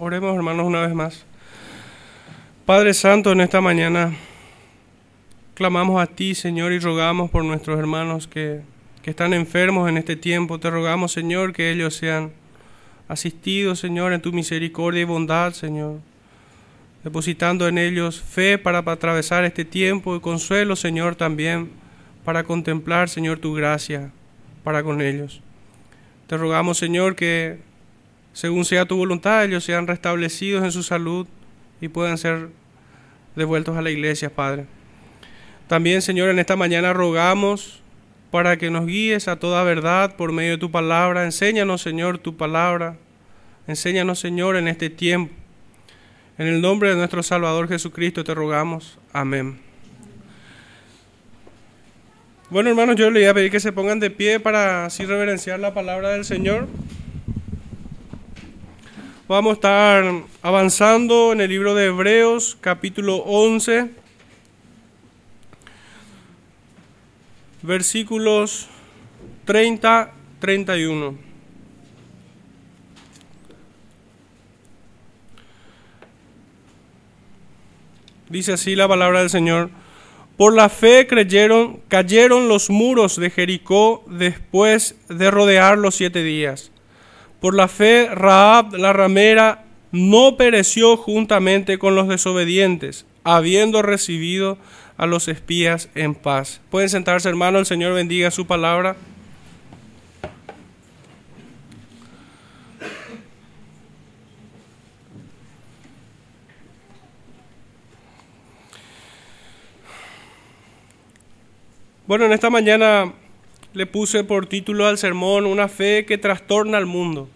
Oremos hermanos una vez más. Padre Santo, en esta mañana clamamos a ti, Señor, y rogamos por nuestros hermanos que, que están enfermos en este tiempo. Te rogamos, Señor, que ellos sean asistidos, Señor, en tu misericordia y bondad, Señor. Depositando en ellos fe para, para atravesar este tiempo y consuelo, Señor, también para contemplar, Señor, tu gracia para con ellos. Te rogamos, Señor, que según sea tu voluntad, ellos sean restablecidos en su salud y puedan ser devueltos a la iglesia, Padre. También, Señor, en esta mañana rogamos para que nos guíes a toda verdad por medio de tu palabra. Enséñanos, Señor, tu palabra. Enséñanos, Señor, en este tiempo. En el nombre de nuestro Salvador Jesucristo te rogamos. Amén. Bueno, hermanos, yo le voy a pedir que se pongan de pie para así reverenciar la palabra del Señor. Vamos a estar avanzando en el libro de Hebreos, capítulo 11, versículos 30, 31. Dice así la palabra del Señor. Por la fe creyeron, cayeron los muros de Jericó después de rodearlos siete días. Por la fe, Raab la ramera no pereció juntamente con los desobedientes, habiendo recibido a los espías en paz. Pueden sentarse, hermano, el Señor bendiga su palabra. Bueno, en esta mañana le puse por título al sermón Una fe que trastorna al mundo.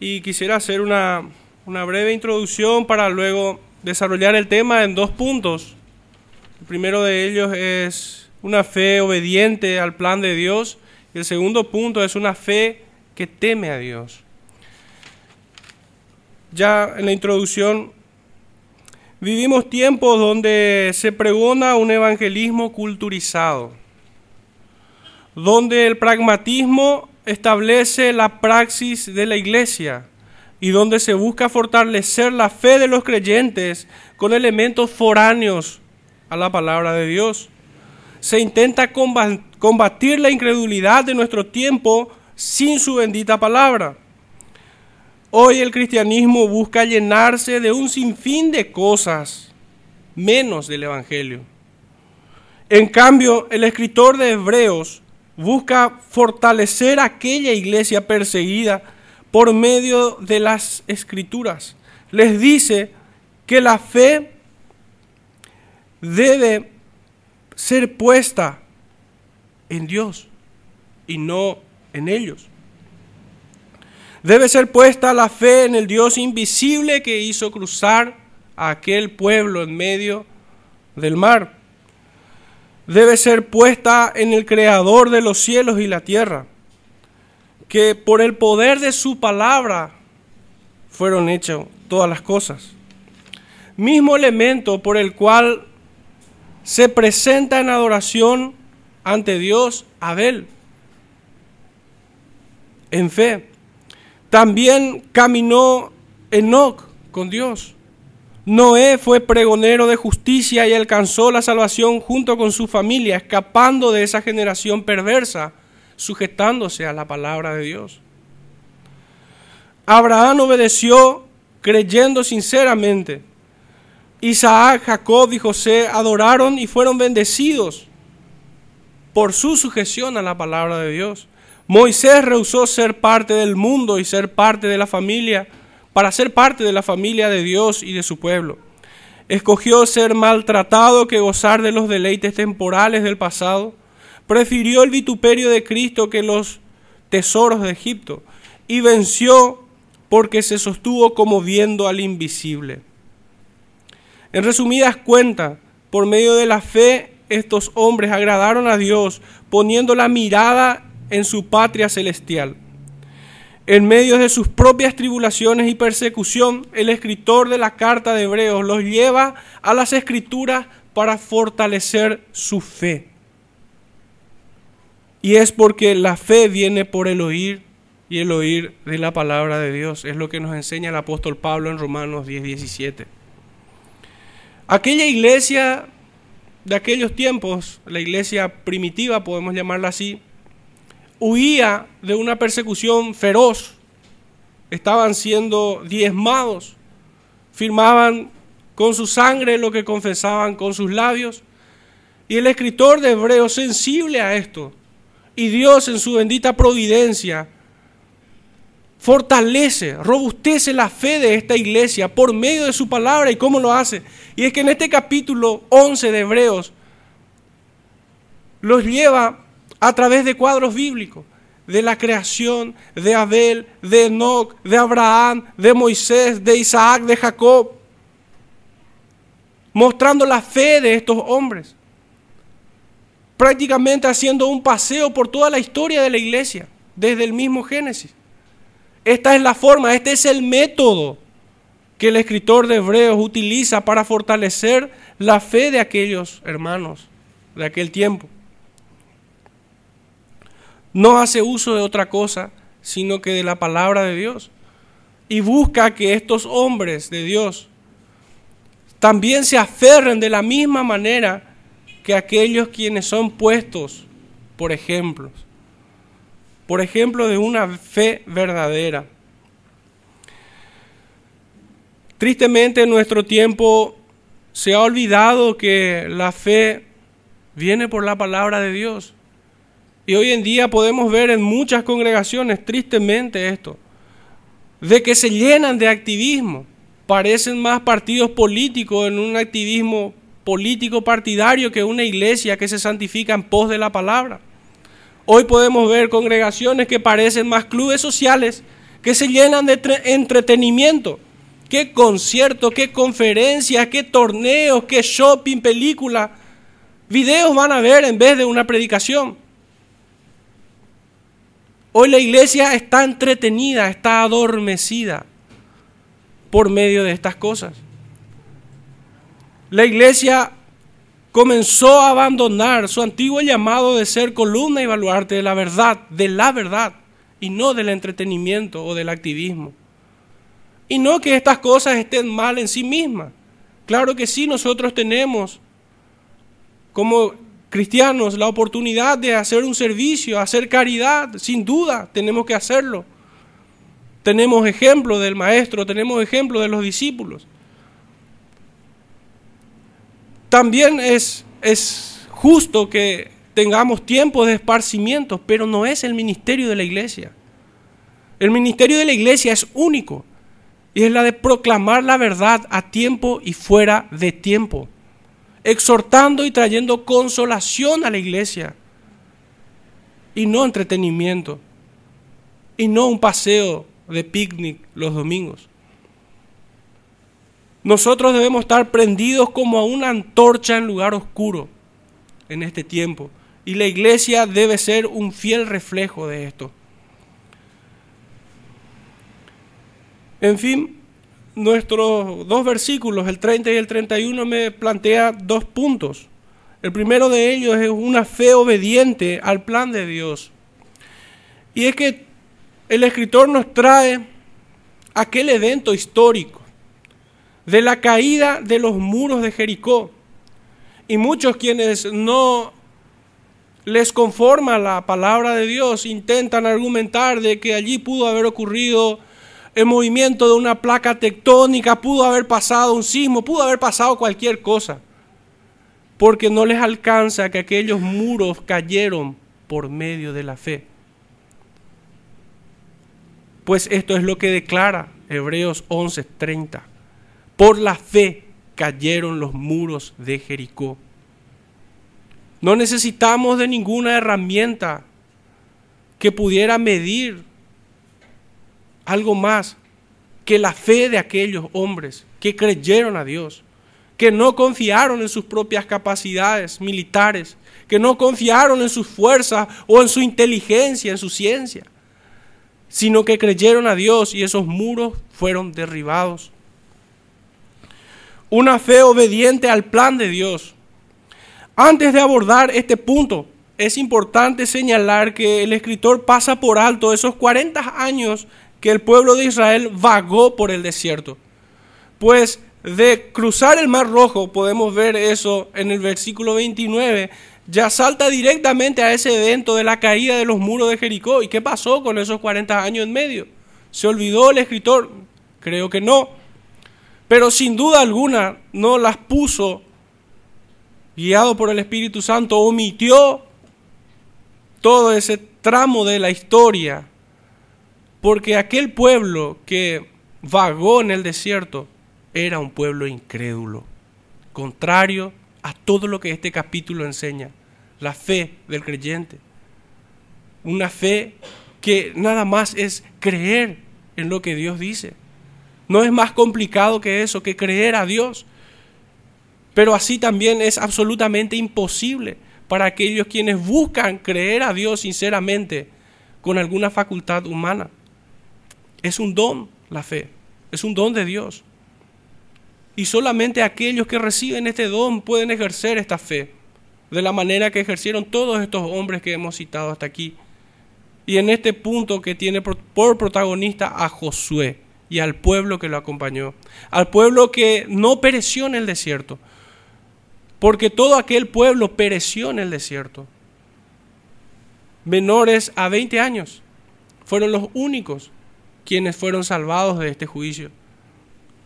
Y quisiera hacer una, una breve introducción para luego desarrollar el tema en dos puntos. El primero de ellos es una fe obediente al plan de Dios y el segundo punto es una fe que teme a Dios. Ya en la introducción vivimos tiempos donde se pregona un evangelismo culturizado donde el pragmatismo establece la praxis de la iglesia y donde se busca fortalecer la fe de los creyentes con elementos foráneos a la palabra de Dios. Se intenta combatir la incredulidad de nuestro tiempo sin su bendita palabra. Hoy el cristianismo busca llenarse de un sinfín de cosas, menos del Evangelio. En cambio, el escritor de Hebreos busca fortalecer aquella iglesia perseguida por medio de las escrituras. Les dice que la fe debe ser puesta en Dios y no en ellos. Debe ser puesta la fe en el Dios invisible que hizo cruzar a aquel pueblo en medio del mar debe ser puesta en el Creador de los cielos y la tierra, que por el poder de su palabra fueron hechas todas las cosas. Mismo elemento por el cual se presenta en adoración ante Dios Abel, en fe. También caminó Enoch con Dios. Noé fue pregonero de justicia y alcanzó la salvación junto con su familia, escapando de esa generación perversa, sujetándose a la palabra de Dios. Abraham obedeció creyendo sinceramente. Isaac, Jacob y José adoraron y fueron bendecidos por su sujeción a la palabra de Dios. Moisés rehusó ser parte del mundo y ser parte de la familia para ser parte de la familia de Dios y de su pueblo. Escogió ser maltratado que gozar de los deleites temporales del pasado. Prefirió el vituperio de Cristo que los tesoros de Egipto y venció porque se sostuvo como viendo al invisible. En resumidas cuentas, por medio de la fe, estos hombres agradaron a Dios poniendo la mirada en su patria celestial. En medio de sus propias tribulaciones y persecución, el escritor de la carta de Hebreos los lleva a las escrituras para fortalecer su fe. Y es porque la fe viene por el oír y el oír de la palabra de Dios. Es lo que nos enseña el apóstol Pablo en Romanos 10, 17. Aquella iglesia de aquellos tiempos, la iglesia primitiva, podemos llamarla así, huía de una persecución feroz. Estaban siendo diezmados, firmaban con su sangre lo que confesaban con sus labios. Y el escritor de Hebreos, sensible a esto, y Dios en su bendita providencia, fortalece, robustece la fe de esta iglesia por medio de su palabra. ¿Y cómo lo hace? Y es que en este capítulo 11 de Hebreos los lleva a través de cuadros bíblicos, de la creación de Abel, de Enoch, de Abraham, de Moisés, de Isaac, de Jacob, mostrando la fe de estos hombres, prácticamente haciendo un paseo por toda la historia de la iglesia, desde el mismo Génesis. Esta es la forma, este es el método que el escritor de Hebreos utiliza para fortalecer la fe de aquellos hermanos de aquel tiempo. No hace uso de otra cosa, sino que de la palabra de Dios. Y busca que estos hombres de Dios también se aferren de la misma manera que aquellos quienes son puestos por ejemplos por ejemplo, de una fe verdadera. Tristemente en nuestro tiempo se ha olvidado que la fe viene por la palabra de Dios. Y hoy en día podemos ver en muchas congregaciones, tristemente esto, de que se llenan de activismo. Parecen más partidos políticos en un activismo político partidario que una iglesia que se santifica en pos de la palabra. Hoy podemos ver congregaciones que parecen más clubes sociales, que se llenan de entretenimiento. Qué conciertos, qué conferencias, qué torneos, qué shopping, película. Videos van a ver en vez de una predicación. Hoy la iglesia está entretenida, está adormecida por medio de estas cosas. La iglesia comenzó a abandonar su antiguo llamado de ser columna y baluarte de la verdad, de la verdad, y no del entretenimiento o del activismo. Y no que estas cosas estén mal en sí mismas. Claro que sí, nosotros tenemos como cristianos la oportunidad de hacer un servicio, hacer caridad, sin duda, tenemos que hacerlo. Tenemos ejemplo del maestro, tenemos ejemplo de los discípulos. También es, es justo que tengamos tiempo de esparcimiento, pero no es el ministerio de la iglesia. El ministerio de la iglesia es único y es la de proclamar la verdad a tiempo y fuera de tiempo, exhortando y trayendo consolación a la iglesia y no entretenimiento y no un paseo de picnic los domingos. Nosotros debemos estar prendidos como a una antorcha en lugar oscuro en este tiempo. Y la iglesia debe ser un fiel reflejo de esto. En fin, nuestros dos versículos, el 30 y el 31, me plantea dos puntos. El primero de ellos es una fe obediente al plan de Dios. Y es que el escritor nos trae aquel evento histórico de la caída de los muros de Jericó. Y muchos quienes no les conforma la palabra de Dios intentan argumentar de que allí pudo haber ocurrido el movimiento de una placa tectónica, pudo haber pasado un sismo, pudo haber pasado cualquier cosa, porque no les alcanza que aquellos muros cayeron por medio de la fe. Pues esto es lo que declara Hebreos 11:30. Por la fe cayeron los muros de Jericó. No necesitamos de ninguna herramienta que pudiera medir algo más que la fe de aquellos hombres que creyeron a Dios, que no confiaron en sus propias capacidades militares, que no confiaron en sus fuerzas o en su inteligencia, en su ciencia, sino que creyeron a Dios y esos muros fueron derribados una fe obediente al plan de Dios. Antes de abordar este punto, es importante señalar que el escritor pasa por alto esos 40 años que el pueblo de Israel vagó por el desierto. Pues de cruzar el Mar Rojo, podemos ver eso en el versículo 29, ya salta directamente a ese evento de la caída de los muros de Jericó. ¿Y qué pasó con esos 40 años en medio? ¿Se olvidó el escritor? Creo que no. Pero sin duda alguna no las puso, guiado por el Espíritu Santo, omitió todo ese tramo de la historia. Porque aquel pueblo que vagó en el desierto era un pueblo incrédulo, contrario a todo lo que este capítulo enseña, la fe del creyente. Una fe que nada más es creer en lo que Dios dice. No es más complicado que eso, que creer a Dios. Pero así también es absolutamente imposible para aquellos quienes buscan creer a Dios sinceramente con alguna facultad humana. Es un don la fe, es un don de Dios. Y solamente aquellos que reciben este don pueden ejercer esta fe, de la manera que ejercieron todos estos hombres que hemos citado hasta aquí. Y en este punto que tiene por protagonista a Josué y al pueblo que lo acompañó, al pueblo que no pereció en el desierto, porque todo aquel pueblo pereció en el desierto. Menores a 20 años fueron los únicos quienes fueron salvados de este juicio.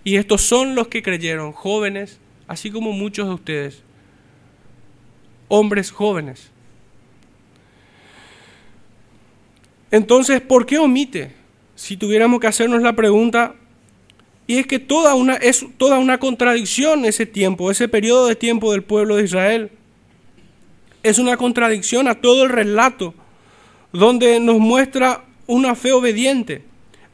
Y estos son los que creyeron, jóvenes, así como muchos de ustedes, hombres jóvenes. Entonces, ¿por qué omite? Si tuviéramos que hacernos la pregunta, y es que toda una, es toda una contradicción ese tiempo, ese periodo de tiempo del pueblo de Israel. Es una contradicción a todo el relato, donde nos muestra una fe obediente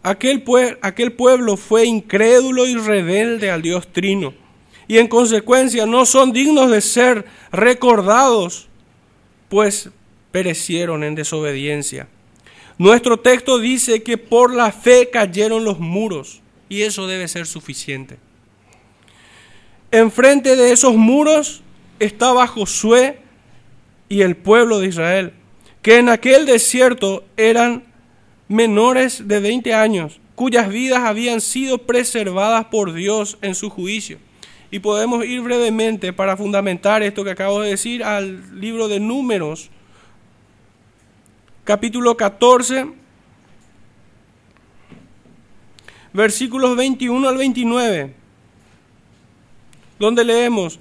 Aquel, pueblo fue incrédulo y rebelde al Dios Trino, y en consecuencia no son dignos de ser recordados, pues perecieron en desobediencia. Nuestro texto dice que por la fe cayeron los muros, y eso debe ser suficiente. Enfrente de esos muros estaba Josué y el pueblo de Israel, que en aquel desierto eran menores de 20 años, cuyas vidas habían sido preservadas por Dios en su juicio. Y podemos ir brevemente para fundamentar esto que acabo de decir al libro de Números, capítulo 14, versículos 21 al 29, donde leemos,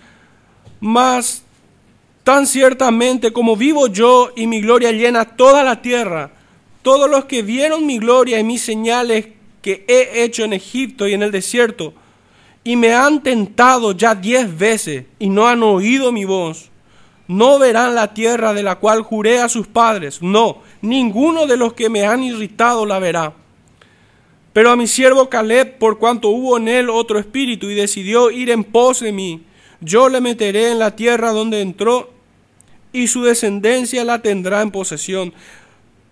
mas tan ciertamente como vivo yo y mi gloria llena toda la tierra, todos los que vieron mi gloria y mis señales que he hecho en Egipto y en el desierto, y me han tentado ya diez veces y no han oído mi voz, no verán la tierra de la cual juré a sus padres. No, ninguno de los que me han irritado la verá. Pero a mi siervo Caleb, por cuanto hubo en él otro espíritu y decidió ir en pos de mí, yo le meteré en la tierra donde entró y su descendencia la tendrá en posesión.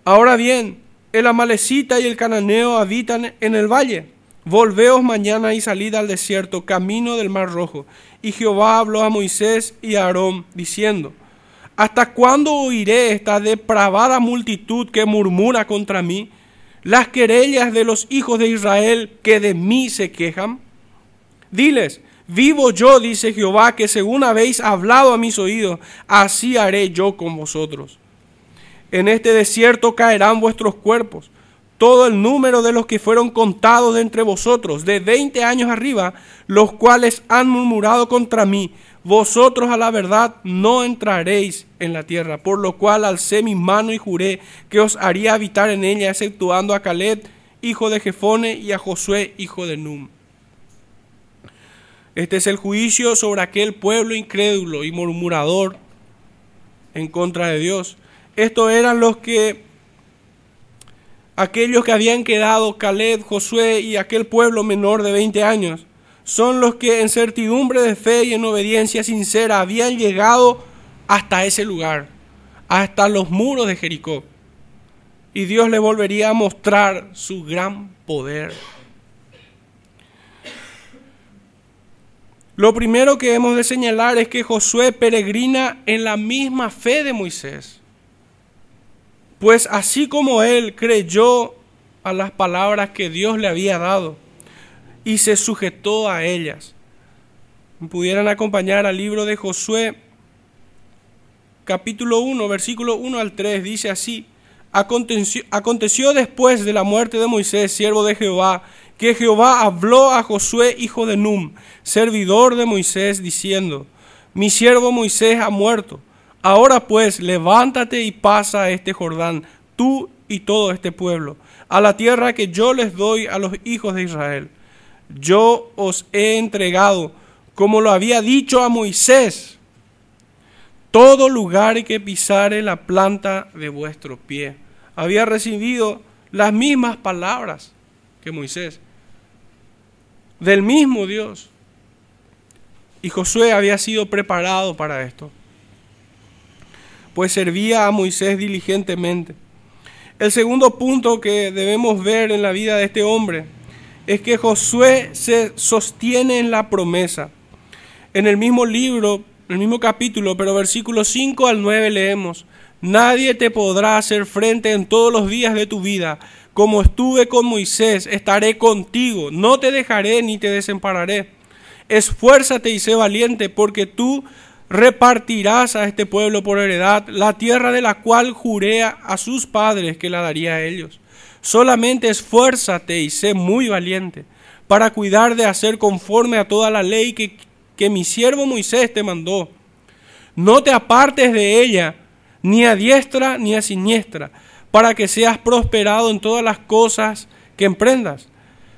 Ahora bien, el amalecita y el cananeo habitan en el valle. Volveos mañana y salid al desierto, camino del mar rojo. Y Jehová habló a Moisés y a Aarón, diciendo, ¿Hasta cuándo oiré esta depravada multitud que murmura contra mí? Las querellas de los hijos de Israel que de mí se quejan. Diles, vivo yo, dice Jehová, que según habéis hablado a mis oídos, así haré yo con vosotros. En este desierto caerán vuestros cuerpos, todo el número de los que fueron contados de entre vosotros, de veinte años arriba, los cuales han murmurado contra mí. Vosotros a la verdad no entraréis en la tierra, por lo cual alcé mi mano y juré que os haría habitar en ella, exceptuando a Caleb, hijo de Jefone, y a Josué, hijo de Num. Este es el juicio sobre aquel pueblo incrédulo y murmurador en contra de Dios estos eran los que, aquellos que habían quedado, Caleb, Josué y aquel pueblo menor de 20 años, son los que en certidumbre de fe y en obediencia sincera habían llegado hasta ese lugar, hasta los muros de Jericó. Y Dios le volvería a mostrar su gran poder. Lo primero que hemos de señalar es que Josué peregrina en la misma fe de Moisés Pues así como él creyó a las palabras que Dios le había dado y se sujetó a ellas. Pudieran acompañar al libro de Josué, capítulo 1, versículo 1 al 3, dice así, aconteció, aconteció después de la muerte de Moisés, siervo de Jehová, que Jehová habló a Josué, hijo de Num, servidor de Moisés, diciendo, mi siervo Moisés ha muerto. Ahora pues, levántate y pasa este Jordán, tú y todo este pueblo, a la tierra que yo les doy a los hijos de Israel. Yo os he entregado, como lo había dicho a Moisés, todo lugar que pisare la planta de vuestro pie. Había recibido las mismas palabras que Moisés, del mismo Dios. Y Josué había sido preparado para esto, pues servía a Moisés diligentemente. El segundo punto que debemos ver en la vida de este hombre es que Josué se sostiene en la promesa. En el mismo libro, el mismo capítulo, pero versículos 5 al 9 leemos, Nadie te podrá hacer frente en todos los días de tu vida. Como estuve con Moisés, estaré contigo, no te dejaré ni te desampararé. Esfuérzate y sé valiente, porque tú repartirás a este pueblo por heredad la tierra de la cual juré a sus padres que la daría a ellos. Solamente esfuérzate y sé muy valiente para cuidar de hacer conforme a toda la ley que, que mi siervo Moisés te mandó. No te apartes de ella, ni a diestra ni a siniestra, para que seas prosperado en todas las cosas que emprendas.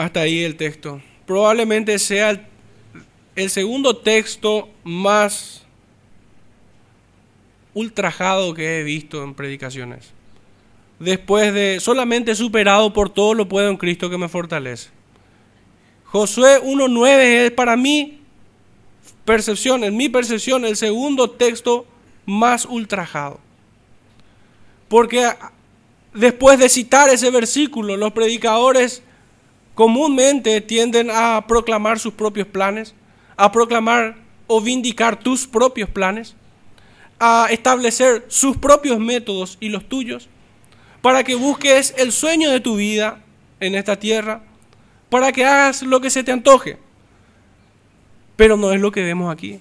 Hasta ahí el texto. Probablemente sea el, segundo texto más ultrajado que he visto en predicaciones. Después de solamente superado por todo lo puedo en Cristo que me fortalece. Josué 1.9 es para mí percepción, en mi percepción, el segundo texto más ultrajado. Porque después de citar ese versículo, los predicadores comúnmente tienden a proclamar sus propios planes, a proclamar o vindicar tus propios planes, a establecer sus propios métodos y los tuyos, para que busques el sueño de tu vida en esta tierra, para que hagas lo que se te antoje. Pero no es lo que vemos aquí.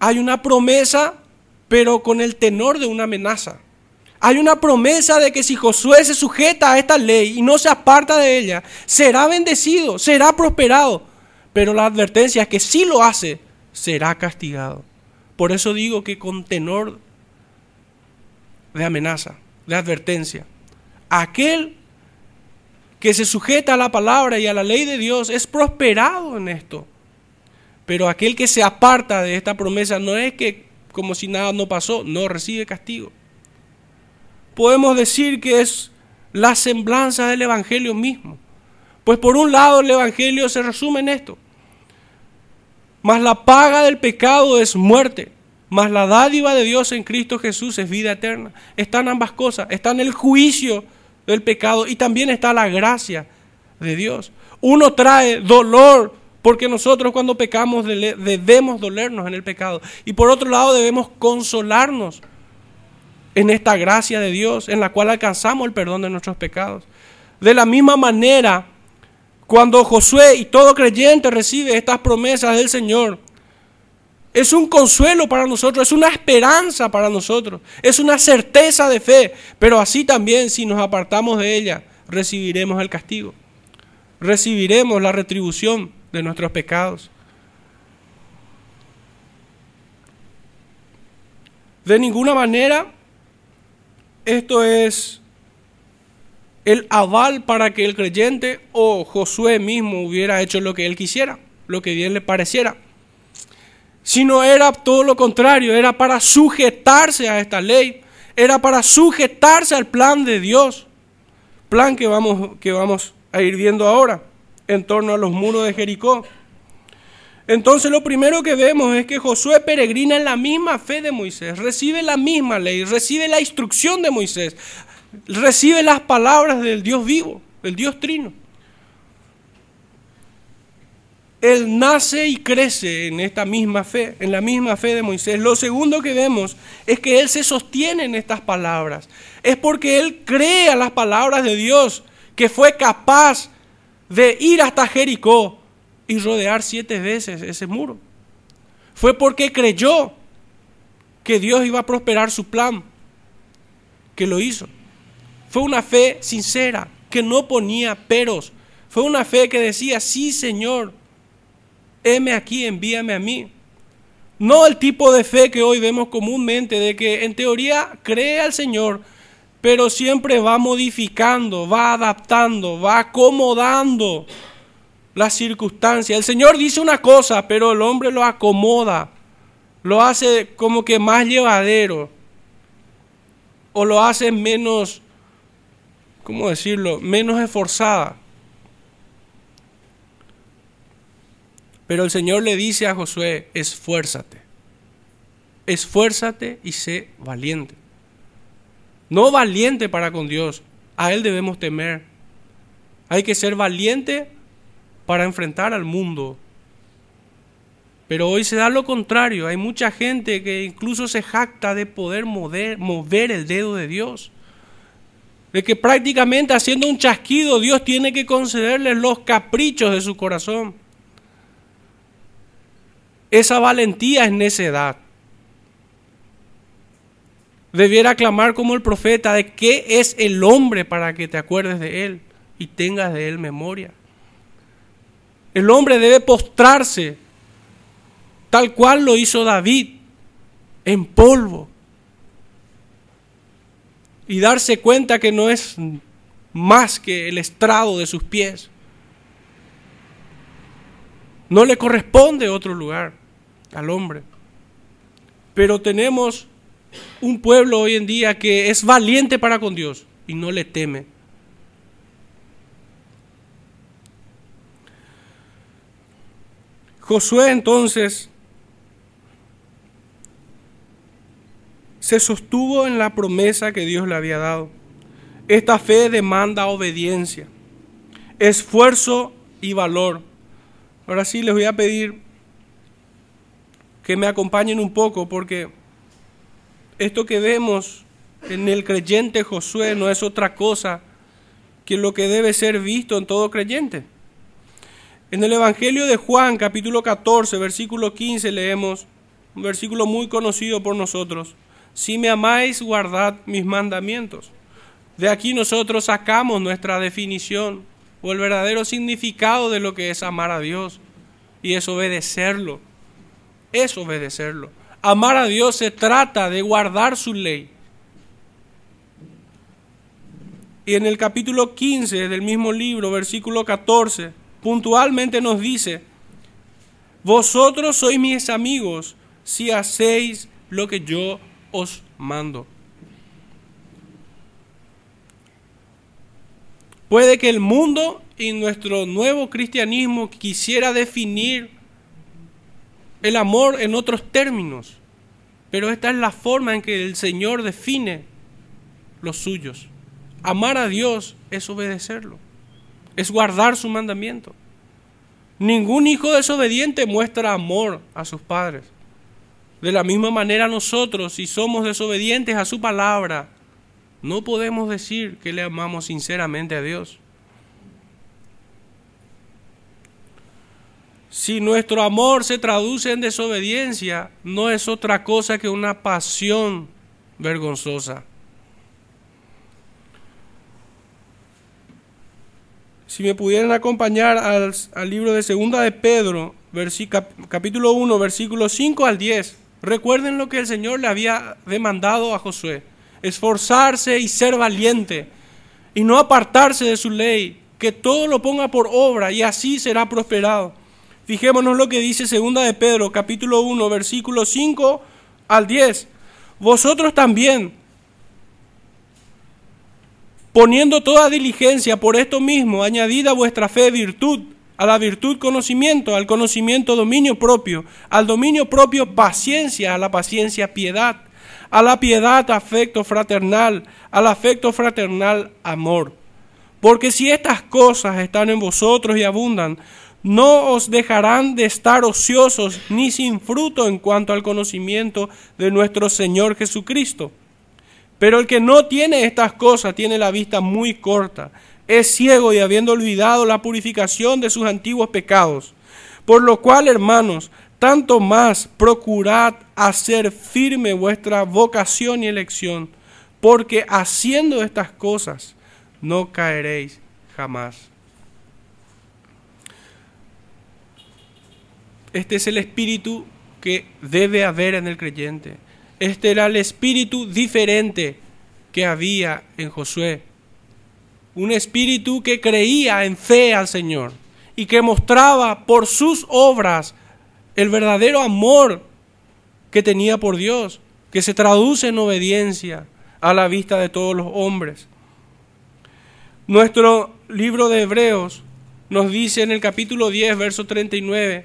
Hay una promesa, pero con el tenor de una amenaza. Hay una promesa de que si Josué se sujeta a esta ley y no se aparta de ella, será bendecido, será prosperado. Pero la advertencia es que si lo hace, será castigado. Por eso digo que con tenor de amenaza, de advertencia, aquel que se sujeta a la palabra y a la ley de Dios es prosperado en esto. Pero aquel que se aparta de esta promesa no es que como si nada no pasó, no recibe castigo podemos decir que es la semblanza del Evangelio mismo. Pues por un lado el Evangelio se resume en esto. Mas la paga del pecado es muerte, mas la dádiva de Dios en Cristo Jesús es vida eterna. Están ambas cosas, está en el juicio del pecado y también está la gracia de Dios. Uno trae dolor porque nosotros cuando pecamos debemos dolernos en el pecado. Y por otro lado debemos consolarnos en esta gracia de Dios en la cual alcanzamos el perdón de nuestros pecados. De la misma manera, cuando Josué y todo creyente recibe estas promesas del Señor, es un consuelo para nosotros, es una esperanza para nosotros, es una certeza de fe, pero así también si nos apartamos de ella, recibiremos el castigo, recibiremos la retribución de nuestros pecados. De ninguna manera esto es el aval para que el creyente o Josué mismo hubiera hecho lo que él quisiera, lo que bien le pareciera. Sino era todo lo contrario, era para sujetarse a esta ley, era para sujetarse al plan de Dios, plan que vamos, que vamos a ir viendo ahora en torno a los muros de Jericó. Entonces lo primero que vemos es que Josué peregrina en la misma fe de Moisés, recibe la misma ley, recibe la instrucción de Moisés, recibe las palabras del Dios vivo, del Dios trino. Él nace y crece en esta misma fe, en la misma fe de Moisés. Lo segundo que vemos es que Él se sostiene en estas palabras. Es porque Él cree a las palabras de Dios, que fue capaz de ir hasta Jericó y rodear siete veces ese muro. Fue porque creyó que Dios iba a prosperar su plan, que lo hizo. Fue una fe sincera, que no ponía peros. Fue una fe que decía, sí Señor, heme aquí, envíame a mí. No el tipo de fe que hoy vemos comúnmente, de que en teoría cree al Señor, pero siempre va modificando, va adaptando, va acomodando las circunstancias. El Señor dice una cosa, pero el hombre lo acomoda, lo hace como que más llevadero, o lo hace menos, ¿cómo decirlo?, menos esforzada. Pero el Señor le dice a Josué, esfuérzate, esfuérzate y sé valiente. No valiente para con Dios, a Él debemos temer. Hay que ser valiente para enfrentar al mundo. Pero hoy se da lo contrario, hay mucha gente que incluso se jacta de poder mover, el dedo de Dios de que prácticamente haciendo un chasquido Dios tiene que concederles los caprichos de su corazón. Esa valentía es necedad. Debiera clamar como el profeta de qué es el hombre para que te acuerdes de él y tengas de él memoria. El hombre debe postrarse tal cual lo hizo David en polvo y darse cuenta que no es más que el estrado de sus pies. No le corresponde otro lugar al hombre. Pero tenemos un pueblo hoy en día que es valiente para con Dios y no le teme. Josué entonces se sostuvo en la promesa que Dios le había dado. Esta fe demanda obediencia, esfuerzo y valor. Ahora sí les voy a pedir que me acompañen un poco porque esto que vemos en el creyente Josué no es otra cosa que lo que debe ser visto en todo creyente. En el Evangelio de Juan, capítulo 14, versículo 15, leemos un versículo muy conocido por nosotros. Si me amáis, guardad mis mandamientos. De aquí nosotros sacamos nuestra definición o el verdadero significado de lo que es amar a Dios y es obedecerlo es obedecerlo. Amar a Dios se trata de guardar su ley. Y en el capítulo 15 del mismo libro, versículo 14, puntualmente nos dice, vosotros sois mis amigos si hacéis lo que yo os mando. Puede que el mundo y nuestro nuevo cristianismo quisiera definir el amor en otros términos, pero esta es la forma en que el Señor define los suyos. Amar a Dios es obedecerlo, es guardar su mandamiento. Ningún hijo desobediente muestra amor a sus padres. De la misma manera nosotros, si somos desobedientes a su palabra, no podemos decir que le amamos sinceramente a Dios. Si nuestro amor se traduce en desobediencia, no es otra cosa que una pasión vergonzosa. Si me pudieran acompañar al, libro de Segunda de Pedro, capítulo 1, versículos 5 al 10, recuerden lo que el Señor le había demandado a Josué, esforzarse y ser valiente, y no apartarse de su ley, que todo lo ponga por obra, y así será prosperado. Fijémonos lo que dice segunda de Pedro, capítulo 1, versículo 5 al 10. Vosotros también, poniendo toda diligencia por esto mismo, añadida vuestra fe virtud, a la virtud conocimiento, al conocimiento dominio propio, al dominio propio paciencia, a la paciencia piedad, a la piedad afecto fraternal, al afecto fraternal amor. Porque si estas cosas están en vosotros y abundan, no os dejarán de estar ociosos ni sin fruto en cuanto al conocimiento de nuestro Señor Jesucristo. Pero el que no tiene estas cosas tiene la vista muy corta, es ciego y habiendo olvidado la purificación de sus antiguos pecados. Por lo cual, hermanos, tanto más procurad hacer firme vuestra vocación y elección, porque haciendo estas cosas no caeréis jamás. Este es el espíritu que debe haber en el creyente. Este era el espíritu diferente que había en Josué. Un espíritu que creía en fe al Señor y que mostraba por sus obras el verdadero amor que tenía por Dios, que se traduce en obediencia a la vista de todos los hombres. Nuestro libro de Hebreos nos dice en el capítulo 10, verso 39,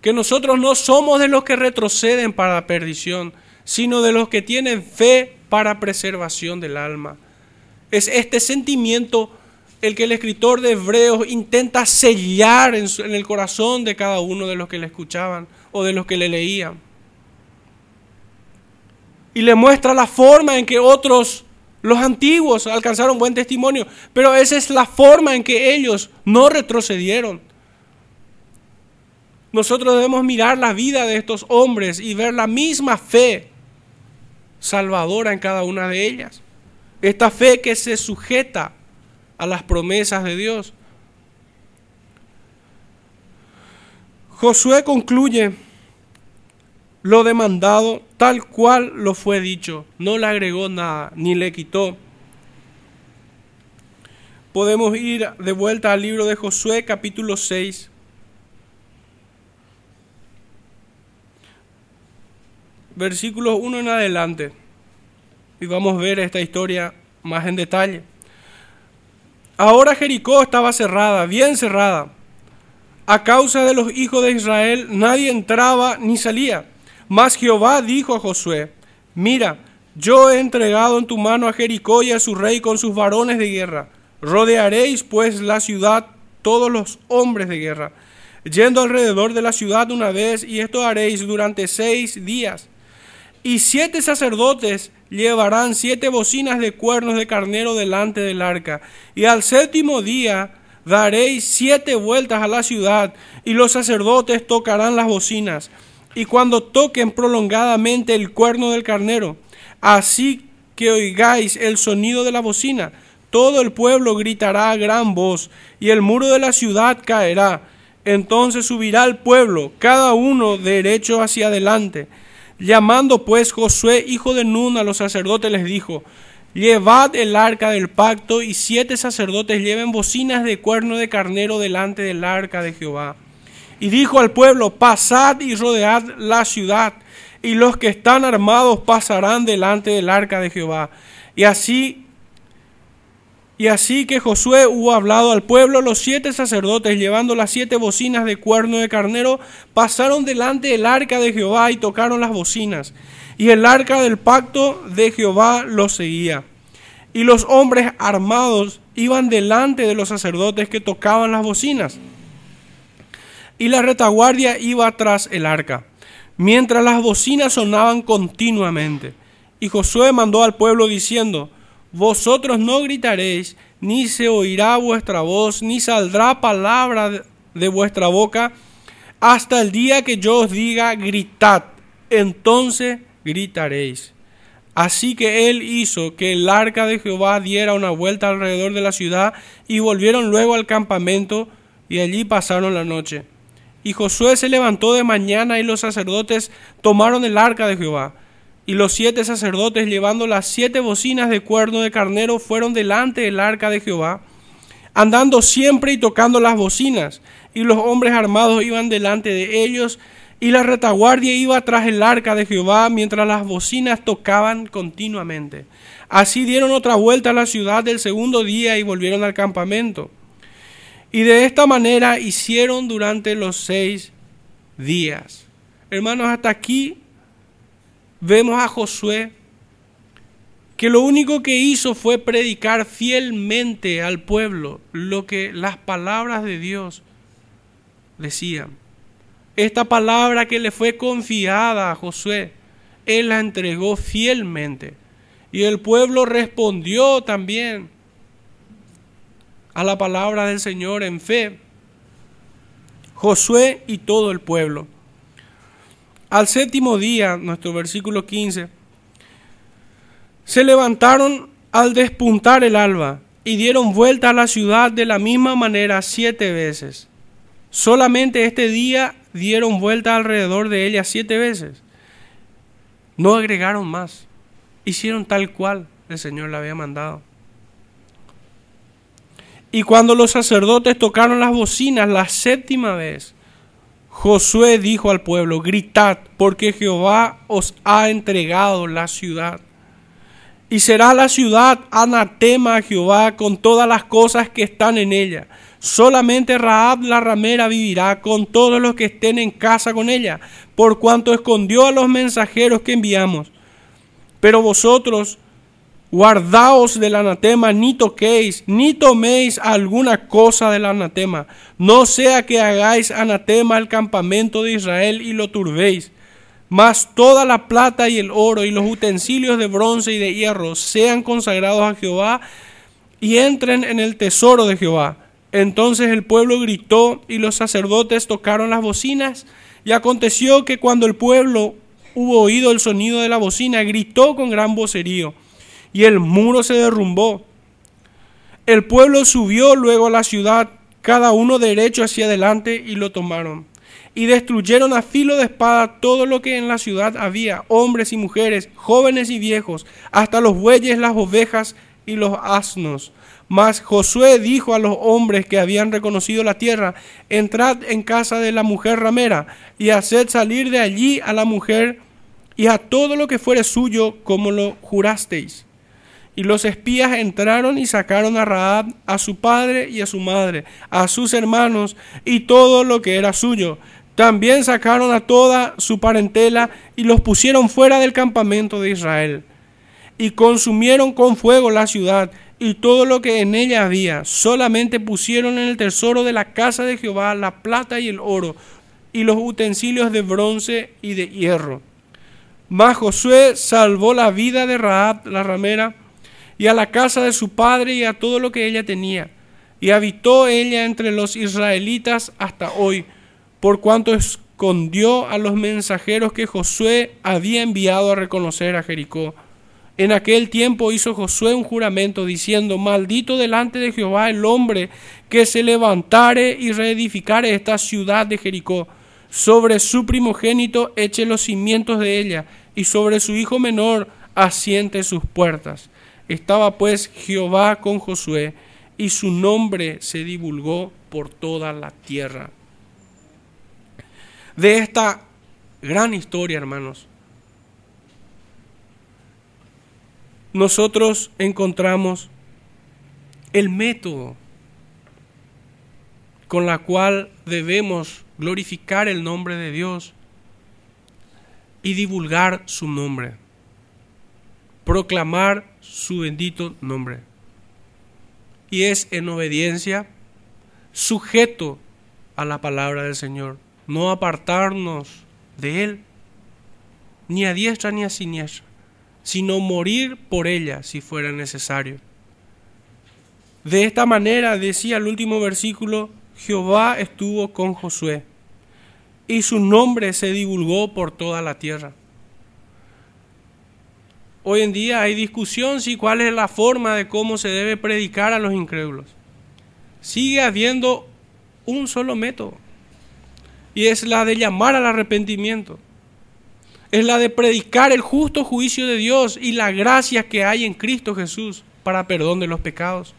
que nosotros no somos de los que retroceden para la perdición, sino de los que tienen fe para preservación del alma. Es este sentimiento el que el escritor de Hebreos intenta sellar en, el corazón de cada uno de los que le escuchaban o de los que le leían. Y le muestra la forma en que otros, los antiguos, alcanzaron buen testimonio, pero esa es la forma en que ellos no retrocedieron. Nosotros debemos mirar la vida de estos hombres y ver la misma fe salvadora en cada una de ellas. Esta fe que se sujeta a las promesas de Dios. Josué concluye lo demandado tal cual lo fue dicho, no le agregó nada ni le quitó. Podemos ir de vuelta al libro de Josué capítulo 6. Versículos 1 en adelante. Y vamos a ver esta historia más en detalle. Ahora Jericó estaba cerrada, bien cerrada. A causa de los hijos de Israel nadie entraba ni salía. Mas Jehová dijo a Josué, mira, yo he entregado en tu mano a Jericó y a su rey con sus varones de guerra. Rodearéis pues la ciudad todos los hombres de guerra, yendo alrededor de la ciudad una vez, y esto haréis durante seis días. Y siete sacerdotes llevarán siete bocinas de cuernos de carnero delante del arca. Y al séptimo día daréis siete vueltas a la ciudad, y los sacerdotes tocarán las bocinas. Y cuando toquen prolongadamente el cuerno del carnero, así que oigáis el sonido de la bocina, todo el pueblo gritará a gran voz, y el muro de la ciudad caerá. Entonces subirá el pueblo, cada uno derecho hacia adelante Llamando pues Josué, hijo de Nun, a los sacerdotes les dijo, Llevad el arca del pacto y siete sacerdotes lleven bocinas de cuerno de carnero delante del arca de Jehová. Y dijo al pueblo, pasad y rodead la ciudad, y los que están armados pasarán delante del arca de Jehová. Y así y así que Josué hubo hablado al pueblo, los siete sacerdotes, llevando las siete bocinas de cuerno de carnero, pasaron delante del arca de Jehová y tocaron las bocinas. Y el arca del pacto de Jehová los seguía. Y los hombres armados iban delante de los sacerdotes que tocaban las bocinas. Y la retaguardia iba tras el arca, mientras las bocinas sonaban continuamente. Y Josué mandó al pueblo diciendo, vosotros no gritaréis, ni se oirá vuestra voz, ni saldrá palabra de vuestra boca, hasta el día que yo os diga gritad, entonces gritaréis. Así que él hizo que el arca de Jehová diera una vuelta alrededor de la ciudad y volvieron luego al campamento y allí pasaron la noche. Y Josué se levantó de mañana y los sacerdotes tomaron el arca de Jehová y los siete sacerdotes llevando las siete bocinas de cuerno de carnero fueron delante del arca de Jehová, andando siempre y tocando las bocinas, y los hombres armados iban delante de ellos, Y la retaguardia iba tras el arca de Jehová mientras las bocinas tocaban continuamente. Así dieron otra vuelta a la ciudad del segundo día y volvieron al campamento. Y de esta manera hicieron durante los seis días. Hermanos, hasta aquí vemos a Josué que lo único que hizo fue predicar fielmente al pueblo lo que las palabras de Dios decían. Esta palabra que le fue confiada a Josué, él la entregó fielmente. Y el pueblo respondió también a la palabra del Señor en fe. Josué y todo el pueblo. Al séptimo día, nuestro versículo 15, se levantaron al despuntar el alba y dieron vuelta a la ciudad de la misma manera siete veces. Solamente este día dieron vuelta alrededor de ella siete veces. No agregaron más. Hicieron tal cual el Señor le había mandado. Y cuando los sacerdotes tocaron las bocinas la séptima vez, Josué dijo al pueblo, gritad, porque Jehová os ha entregado la ciudad. Y será la ciudad anatema a Jehová con todas las cosas que están en ella. Solamente Raab la ramera vivirá con todos los que estén en casa con ella, por cuanto escondió a los mensajeros que enviamos. Pero vosotros guardaos del anatema, ni toquéis, ni toméis alguna cosa del anatema, no sea que hagáis anatema al campamento de Israel y lo turbéis. Mas toda la plata y el oro y los utensilios de bronce y de hierro sean consagrados a Jehová y entren en el tesoro de Jehová. Entonces el pueblo gritó y los sacerdotes tocaron las bocinas. Y aconteció que cuando el pueblo hubo oído el sonido de la bocina, gritó con gran vocerío y el muro se derrumbó. El pueblo subió luego a la ciudad, cada uno derecho hacia adelante y lo tomaron y destruyeron a filo de espada todo lo que en la ciudad había, hombres y mujeres, jóvenes y viejos, hasta los bueyes, las ovejas y los asnos. Mas Josué dijo a los hombres que habían reconocido la tierra, entrad en casa de la mujer ramera y haced salir de allí a la mujer y a todo lo que fuere suyo como lo jurasteis. Y los espías entraron y sacaron a Raab, a su padre y a su madre, a sus hermanos y todo lo que era suyo también sacaron a toda su parentela y los pusieron fuera del campamento de Israel. Y consumieron con fuego la ciudad y todo lo que en ella había. Solamente pusieron en el tesoro de la casa de Jehová la plata y el oro y los utensilios de bronce y de hierro. Mas Josué salvó la vida de Raab la ramera y a la casa de su padre y a todo lo que ella tenía. Y habitó ella entre los israelitas hasta hoy por cuanto escondió a los mensajeros que Josué había enviado a reconocer a Jericó. En aquel tiempo hizo Josué un juramento diciendo, maldito delante de Jehová el hombre que se levantare y reedificare esta ciudad de Jericó. Sobre su primogénito eche los cimientos de ella, y sobre su hijo menor asiente sus puertas. Estaba pues Jehová con Josué, y su nombre se divulgó por toda la tierra. De esta gran historia, hermanos, nosotros encontramos el método con la cual debemos glorificar el nombre de Dios y divulgar su nombre, proclamar su bendito nombre. Y es en obediencia sujeto a la palabra del Señor no apartarnos de Él, ni a diestra ni a siniestra, sino morir por ella si fuera necesario. De esta manera, decía el último versículo, Jehová estuvo con Josué y su nombre se divulgó por toda la tierra. Hoy en día hay discusión si cuál es la forma de cómo se debe predicar a los incrédulos. Sigue habiendo un solo método y es la de llamar al arrepentimiento. Es la de predicar el justo juicio de Dios y la gracia que hay en Cristo Jesús para perdón de los pecados.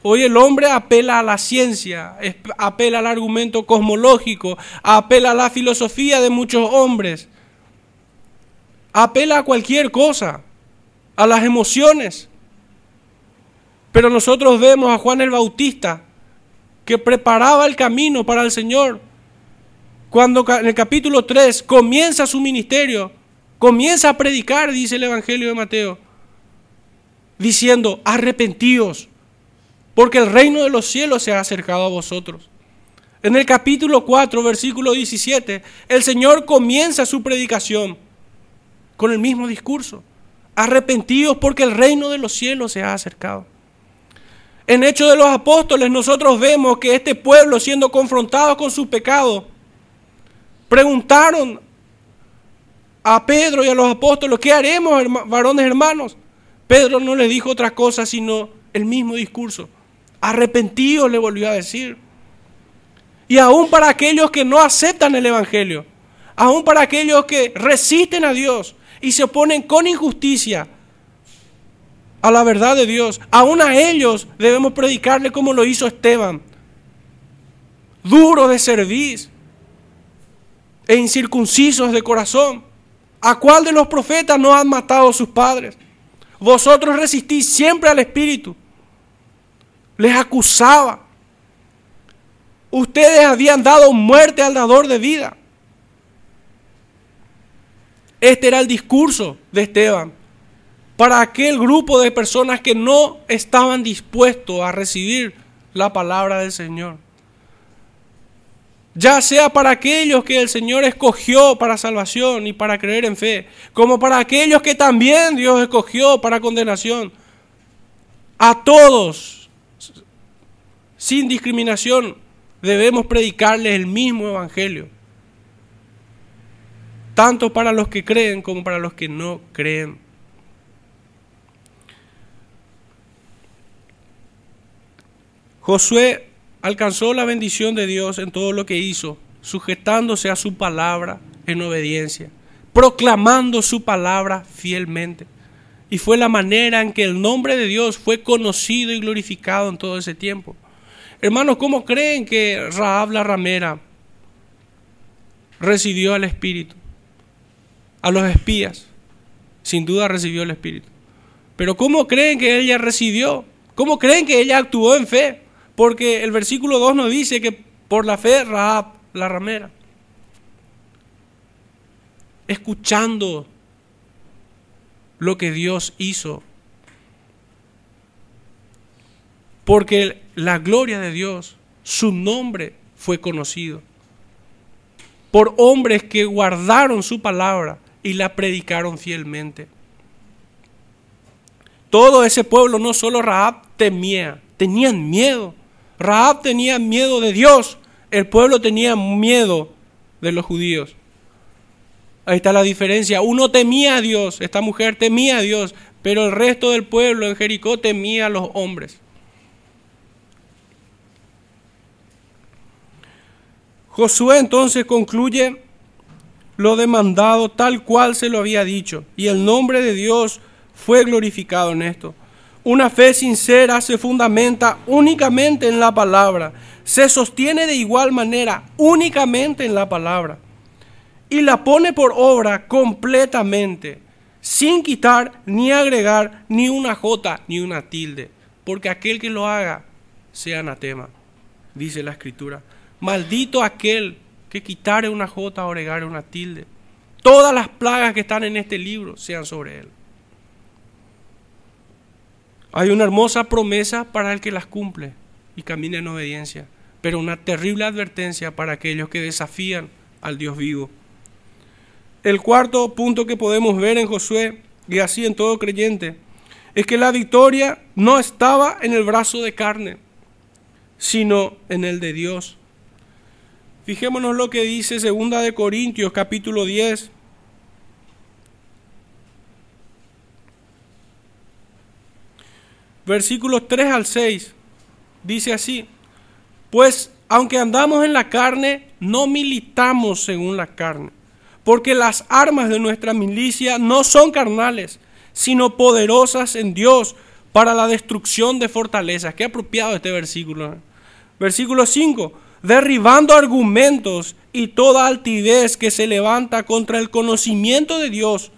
Hoy el hombre apela a la ciencia, apela al argumento cosmológico, apela a la filosofía de muchos hombres, apela a cualquier cosa, a las emociones. Pero nosotros vemos a Juan el Bautista que preparaba el camino para el Señor. Cuando en el capítulo 3 comienza su ministerio, comienza a predicar, dice el Evangelio de Mateo, diciendo, arrepentíos, porque el reino de los cielos se ha acercado a vosotros. En el capítulo 4, versículo 17, el Señor comienza su predicación con el mismo discurso. Arrepentidos porque el reino de los cielos se ha acercado. En Hechos de los Apóstoles nosotros vemos que este pueblo siendo confrontado con su pecado, preguntaron a Pedro y a los apóstoles, ¿qué haremos, varones hermanos? Pedro no les dijo otra cosa sino el mismo discurso. Arrepentidos le volvió a decir. Y aún para aquellos que no aceptan el Evangelio, aún para aquellos que resisten a Dios y se oponen con injusticia a la verdad de Dios, aún a ellos debemos predicarle como lo hizo Esteban, duro de servir e incircuncisos de corazón. ¿A cuál de los profetas no han matado sus padres? Vosotros resistís siempre al Espíritu les acusaba. Ustedes habían dado muerte al dador de vida. Este era el discurso de Esteban para aquel grupo de personas que no estaban dispuestos a recibir la palabra del Señor. Ya sea para aquellos que el Señor escogió para salvación y para creer en fe, como para aquellos que también Dios escogió para condenación. A todos sin discriminación, debemos predicarles el mismo evangelio, tanto para los que creen como para los que no creen. Josué alcanzó la bendición de Dios en todo lo que hizo, sujetándose a su palabra en obediencia, proclamando su palabra fielmente. Y fue la manera en que el nombre de Dios fue conocido y glorificado en todo ese tiempo. Hermanos, ¿cómo creen que Raab la ramera recibió al Espíritu? A los espías. Sin duda recibió el Espíritu. Pero ¿cómo creen que ella recibió? ¿Cómo creen que ella actuó en fe? Porque el versículo 2 nos dice que por la fe Raab la ramera. Escuchando lo que Dios hizo porque la gloria de Dios, su nombre fue conocido por hombres que guardaron su palabra y la predicaron fielmente. Todo ese pueblo, no solo Raab, temía, tenían miedo. Raab tenía miedo de Dios, el pueblo tenía miedo de los judíos. Ahí está la diferencia. Uno temía a Dios, esta mujer temía a Dios, pero el resto del pueblo en Jericó temía a los hombres. Josué entonces concluye lo demandado tal cual se lo había dicho, y el nombre de Dios fue glorificado en esto. Una fe sincera se fundamenta únicamente en la palabra, se sostiene de igual manera únicamente en la palabra, y la pone por obra completamente, sin quitar ni agregar ni una jota ni una tilde, porque aquel que lo haga sea anatema, dice la escritura. Maldito aquel que quitare una jota o agregare una tilde. Todas las plagas que están en este libro sean sobre él. Hay una hermosa promesa para el que las cumple y camina en obediencia, pero una terrible advertencia para aquellos que desafían al Dios vivo. El cuarto punto que podemos ver en Josué, y así en todo creyente, es que la victoria no estaba en el brazo de carne, sino en el de Dios. Fijémonos lo que dice Segunda de Corintios capítulo 10. Versículos 3 al 6. Dice así, pues aunque andamos en la carne, no militamos según la carne, porque las armas de nuestra milicia no son carnales, sino poderosas en Dios para la destrucción de fortalezas. Qué apropiado este versículo. Versículo 5. Derribando argumentos y toda altivez que se levanta contra el conocimiento de Dios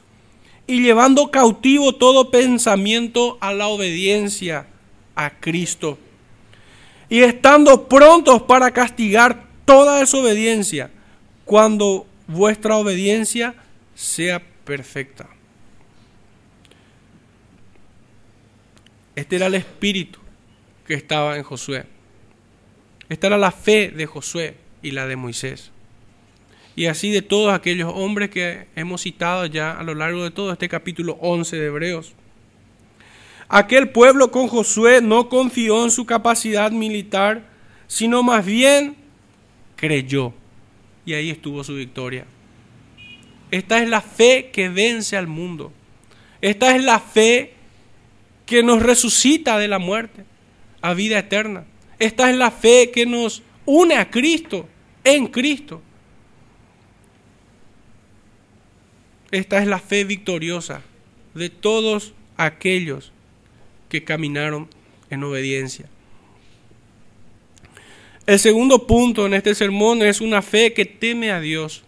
y llevando cautivo todo pensamiento a la obediencia a Cristo. Y estando prontos para castigar toda desobediencia cuando vuestra obediencia sea perfecta. Este era el espíritu que estaba en Josué. Esta era la fe de Josué y la de Moisés. Y así de todos aquellos hombres que hemos citado ya a lo largo de todo este capítulo 11 de Hebreos. Aquel pueblo con Josué no confió en su capacidad militar, sino más bien creyó. Y ahí estuvo su victoria. Esta es la fe que vence al mundo. Esta es la fe que nos resucita de la muerte a vida eterna. Esta es la fe que nos une a Cristo, en Cristo. Esta es la fe victoriosa de todos aquellos que caminaron en obediencia. El segundo punto en este sermón es una fe que teme a Dios.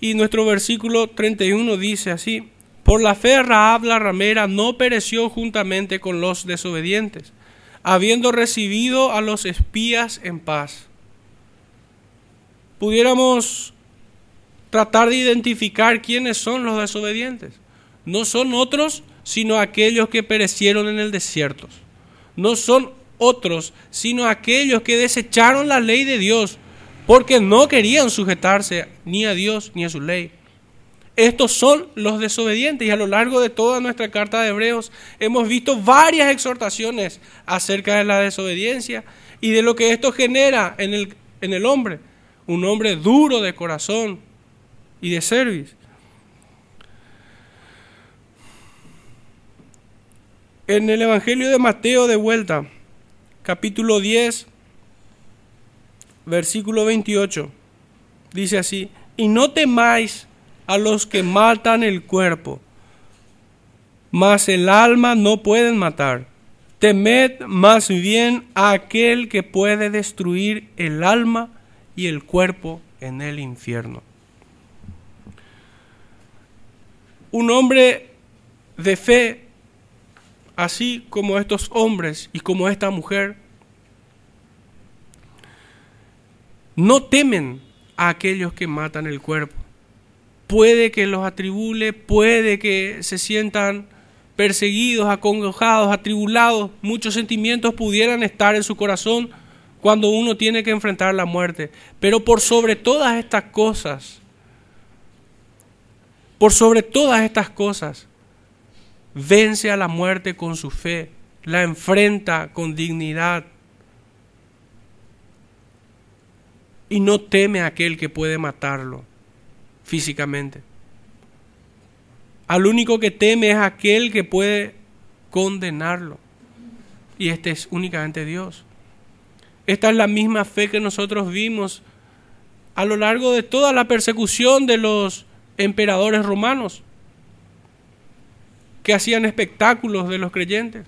Y nuestro versículo 31 dice así, por la fe Raab la ramera no pereció juntamente con los desobedientes, habiendo recibido a los espías en paz. Pudiéramos tratar de identificar quiénes son los desobedientes. No son otros sino aquellos que perecieron en el desierto. No son otros, sino aquellos que desecharon la ley de Dios porque no querían sujetarse ni a Dios ni a su ley. Estos son los desobedientes y a lo largo de toda nuestra carta de Hebreos hemos visto varias exhortaciones acerca de la desobediencia y de lo que esto genera en el, en el hombre. Un hombre duro de corazón y de servicio. En el Evangelio de Mateo de vuelta, capítulo 10, versículo 28, dice así, y no temáis a los que matan el cuerpo, mas el alma no pueden matar. Temed más bien a aquel que puede destruir el alma y el cuerpo en el infierno. Un hombre de fe así como estos hombres y como esta mujer, no temen a aquellos que matan el cuerpo. Puede que los atribule, puede que se sientan perseguidos, acongojados, atribulados, muchos sentimientos pudieran estar en su corazón cuando uno tiene que enfrentar la muerte. Pero por sobre todas estas cosas, por sobre todas estas cosas, vence a la muerte con su fe, la enfrenta con dignidad. Y no teme a aquel que puede matarlo físicamente. Al único que teme es aquel que puede condenarlo. Y este es únicamente Dios. Esta es la misma fe que nosotros vimos a lo largo de toda la persecución de los emperadores romanos que hacían espectáculos de los creyentes.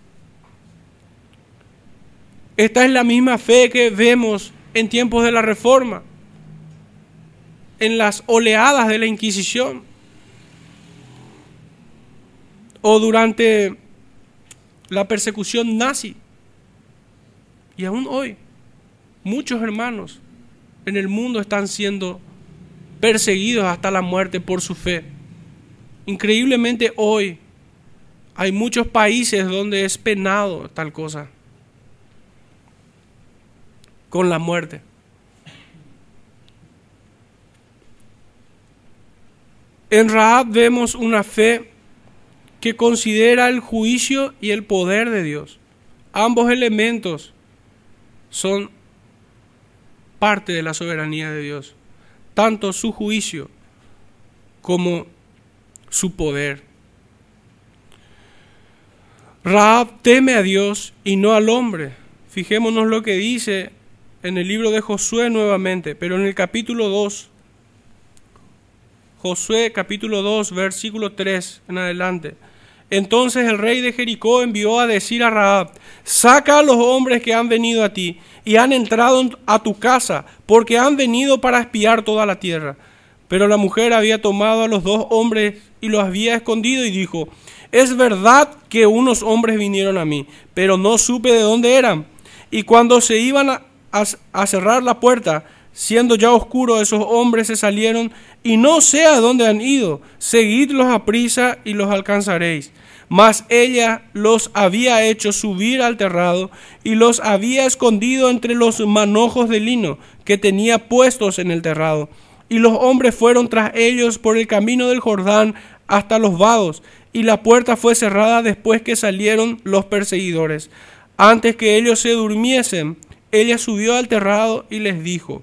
Esta es la misma fe que vemos en tiempos de la Reforma, en las oleadas de la Inquisición o durante la persecución nazi. Y aún hoy, muchos hermanos en el mundo están siendo perseguidos hasta la muerte por su fe. Increíblemente hoy hay muchos países donde es penado tal cosa con la muerte. En Raab vemos una fe que considera el juicio y el poder de Dios. Ambos elementos son parte de la soberanía de Dios, tanto su juicio como su poder. Raab teme a Dios y no al hombre. Fijémonos lo que dice en el libro de Josué nuevamente, pero en el capítulo 2, Josué capítulo 2, versículo 3 en adelante. Entonces el rey de Jericó envió a decir a Raab, saca a los hombres que han venido a ti y han entrado a tu casa, porque han venido para espiar toda la tierra. Pero la mujer había tomado a los dos hombres y los había escondido y dijo, es verdad que unos hombres vinieron a mí, pero no supe de dónde eran. Y cuando se iban a, cerrar la puerta, siendo ya oscuro, esos hombres se salieron y no sé a dónde han ido. Seguidlos a prisa y los alcanzaréis. Mas ella los había hecho subir al terrado y los había escondido entre los manojos de lino que tenía puestos en el terrado. Y los hombres fueron tras ellos por el camino del Jordán hasta los vados, y la puerta fue cerrada después que salieron los perseguidores. Antes que ellos se durmiesen, ella subió al terrado y les dijo,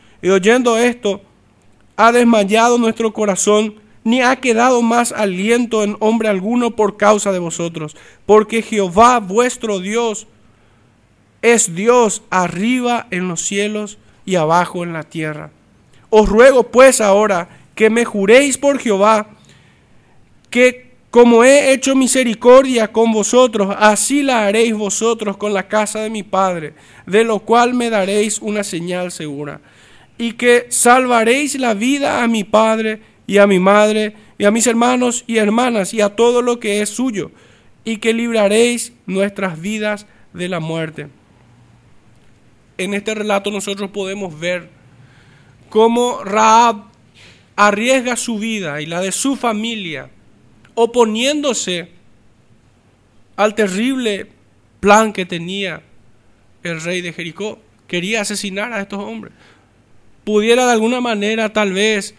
Y oyendo esto, ha desmayado nuestro corazón, ni ha quedado más aliento en hombre alguno por causa de vosotros, porque Jehová vuestro Dios es Dios arriba en los cielos y abajo en la tierra. Os ruego pues ahora que me juréis por Jehová, que como he hecho misericordia con vosotros, así la haréis vosotros con la casa de mi Padre, de lo cual me daréis una señal segura y que salvaréis la vida a mi padre y a mi madre y a mis hermanos y hermanas y a todo lo que es suyo, y que libraréis nuestras vidas de la muerte. En este relato nosotros podemos ver cómo Raab arriesga su vida y la de su familia, oponiéndose al terrible plan que tenía el rey de Jericó. Quería asesinar a estos hombres pudiera de alguna manera tal vez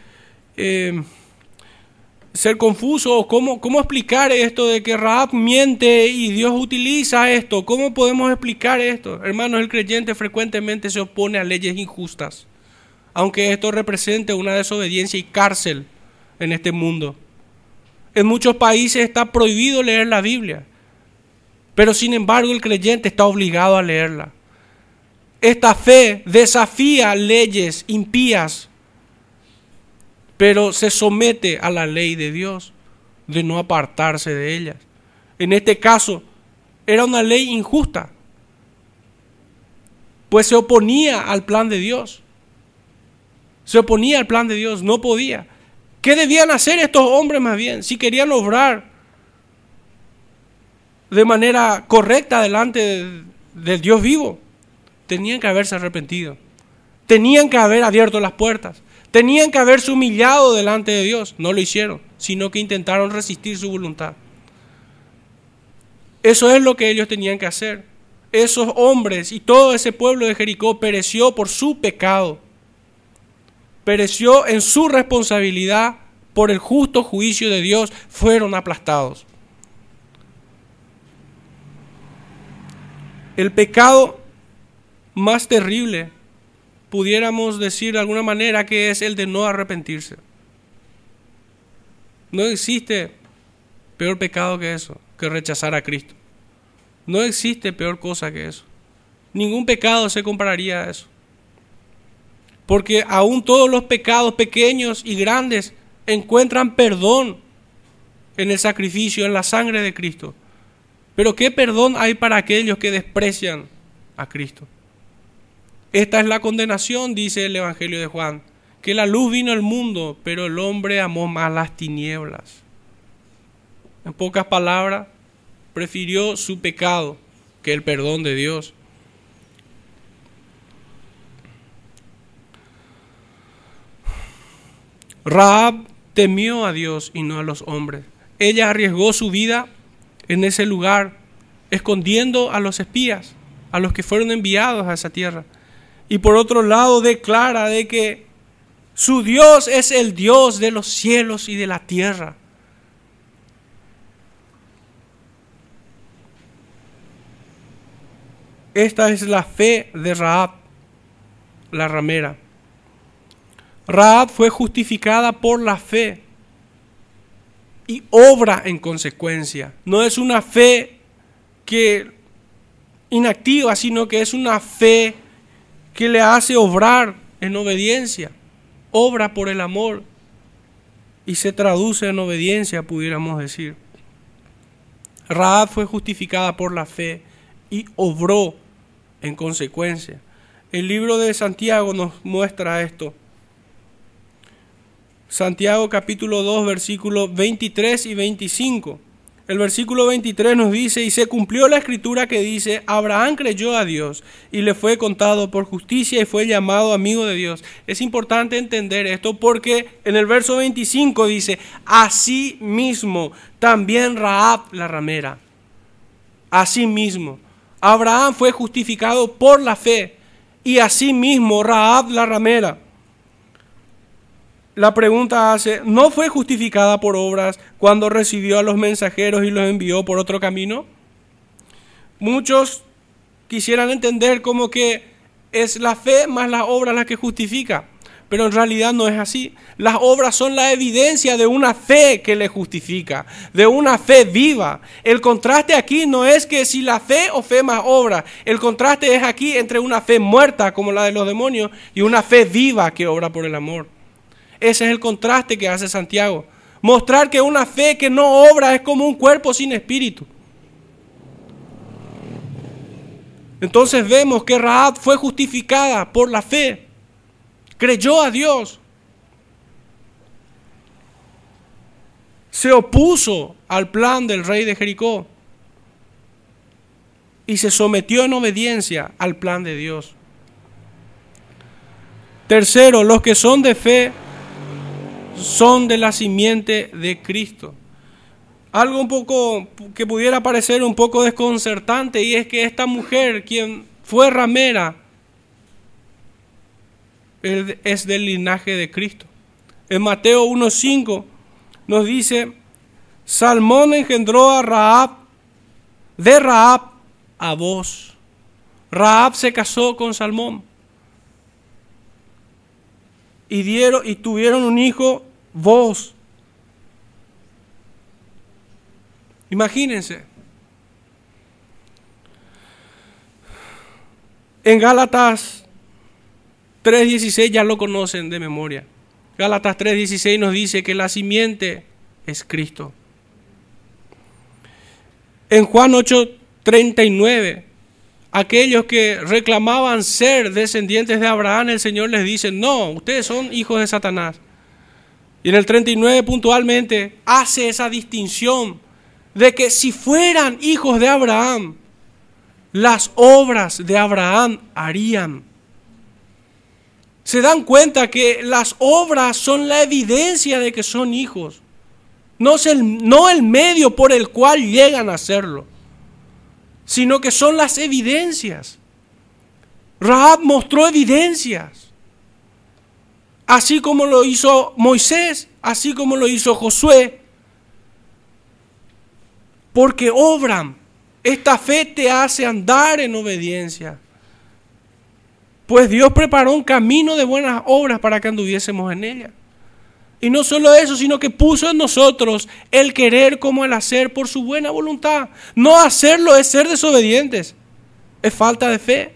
eh, ser confuso. ¿Cómo, ¿Cómo explicar esto de que Raab miente y Dios utiliza esto? ¿Cómo podemos explicar esto? Hermanos, el creyente frecuentemente se opone a leyes injustas, aunque esto represente una desobediencia y cárcel en este mundo. En muchos países está prohibido leer la Biblia, pero sin embargo el creyente está obligado a leerla. Esta fe desafía leyes impías, pero se somete a la ley de Dios de no apartarse de ellas. En este caso, era una ley injusta, pues se oponía al plan de Dios. Se oponía al plan de Dios, no podía. ¿Qué debían hacer estos hombres más bien? Si querían obrar de manera correcta delante del Dios vivo tenían que haberse arrepentido. Tenían que haber abierto las puertas. Tenían que haberse humillado delante de Dios. No lo hicieron, sino que intentaron resistir su voluntad. Eso es lo que ellos tenían que hacer. Esos hombres y todo ese pueblo de Jericó pereció por su pecado. Pereció en su responsabilidad por el justo juicio de Dios. Fueron aplastados. El pecado más terrible, pudiéramos decir de alguna manera que es el de no arrepentirse. No existe peor pecado que eso, que rechazar a Cristo. No existe peor cosa que eso. Ningún pecado se compararía a eso. Porque aún todos los pecados pequeños y grandes encuentran perdón en el sacrificio, en la sangre de Cristo. Pero ¿qué perdón hay para aquellos que desprecian a Cristo? Esta es la condenación, dice el Evangelio de Juan, que la luz vino al mundo, pero el hombre amó más las tinieblas. En pocas palabras, prefirió su pecado que el perdón de Dios. Raab temió a Dios y no a los hombres. Ella arriesgó su vida en ese lugar, escondiendo a los espías, a los que fueron enviados a esa tierra. Y por otro lado declara de que su Dios es el Dios de los cielos y de la tierra. Esta es la fe de Raab, la ramera. Raab fue justificada por la fe y obra en consecuencia. No es una fe que inactiva, sino que es una fe que le hace obrar en obediencia. Obra por el amor y se traduce en obediencia, pudiéramos decir. Raab fue justificada por la fe y obró en consecuencia. El libro de Santiago nos muestra esto. Santiago capítulo 2 versículos 23 y 25. El versículo 23 nos dice, y se cumplió la escritura que dice, Abraham creyó a Dios y le fue contado por justicia y fue llamado amigo de Dios. Es importante entender esto porque en el verso 25 dice, así mismo también Raab la ramera. Así mismo. Abraham fue justificado por la fe y así mismo Raab la ramera la pregunta hace, ¿no fue justificada por obras cuando recibió a los mensajeros y los envió por otro camino? Muchos quisieran entender como que es la fe más las obras la que justifica, pero en realidad no es así. Las obras son la evidencia de una fe que le justifica, de una fe viva. El contraste aquí no es que si la fe o fe más obra, el contraste es aquí entre una fe muerta como la de los demonios y una fe viva que obra por el amor. Ese es el contraste que hace Santiago. Mostrar que una fe que no obra es como un cuerpo sin espíritu. Entonces vemos que Raab fue justificada por la fe. Creyó a Dios. Se opuso al plan del rey de Jericó. Y se sometió en obediencia al plan de Dios. Tercero, los que son de fe son de la simiente de Cristo. Algo un poco que pudiera parecer un poco desconcertante y es que esta mujer, quien fue ramera, es del linaje de Cristo. En Mateo 1.5 nos dice, Salmón engendró a Raab, de Raab a vos. Raab se casó con Salmón. Y, dieron, y tuvieron un hijo vos. Imagínense. En Gálatas 3.16 ya lo conocen de memoria. Gálatas 3.16 nos dice que la simiente es Cristo. En Juan 8.39, aquellos que reclamaban ser descendientes de Abraham, el Señor les dice, no, ustedes son hijos de Satanás. Y en el 39 puntualmente hace esa distinción de que si fueran hijos de Abraham, las obras de Abraham harían. Se dan cuenta que las obras son la evidencia de que son hijos, no, es el, no el medio por el cual llegan a serlo, sino que son las evidencias. Rahab mostró evidencias así como lo hizo Moisés, así como lo hizo Josué, porque obran. Esta fe te hace andar en obediencia. Pues Dios preparó un camino de buenas obras para que anduviésemos en ella. Y no solo eso, sino que puso en nosotros el querer como el hacer por su buena voluntad. No hacerlo es ser desobedientes, es falta de fe.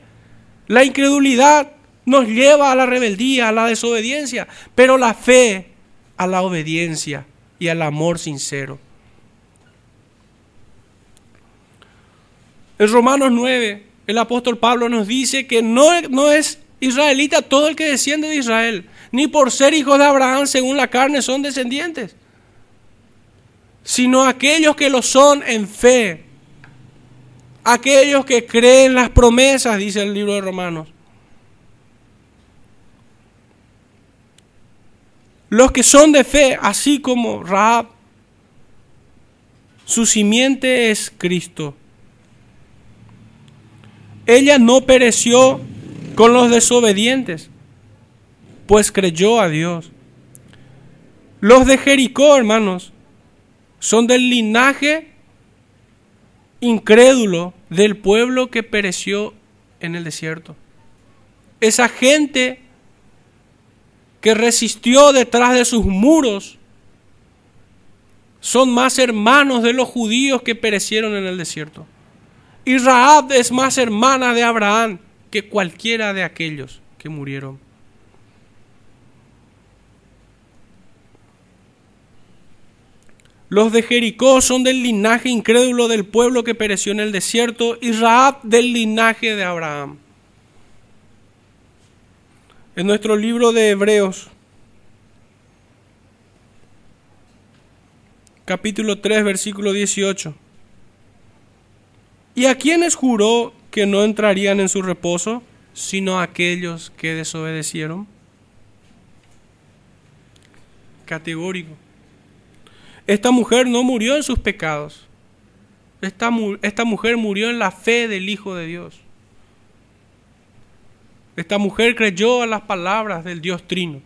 La incredulidad nos lleva a la rebeldía, a la desobediencia, pero la fe a la obediencia y al amor sincero. En Romanos 9, el apóstol Pablo nos dice que no, no es israelita todo el que desciende de Israel, ni por ser hijos de Abraham según la carne son descendientes, sino aquellos que lo son en fe, aquellos que creen las promesas, dice el libro de Romanos. Los que son de fe, así como Raab, su simiente es Cristo. Ella no pereció con los desobedientes, pues creyó a Dios. Los de Jericó, hermanos, son del linaje incrédulo del pueblo que pereció en el desierto. Esa gente que resistió detrás de sus muros son más hermanos de los judíos que perecieron en el desierto. Y Raab es más hermana de Abraham que cualquiera de aquellos que murieron. Los de Jericó son del linaje incrédulo del pueblo que pereció en el desierto y Raab del linaje de Abraham. En nuestro libro de Hebreos, capítulo 3, versículo 18. ¿Y a quienes juró que no entrarían en su reposo, sino a aquellos que desobedecieron? Categórico. Esta mujer no murió en sus pecados. Esta, mujer murió en la fe del Hijo de Dios. Esta mujer creyó a las palabras del Dios Trino.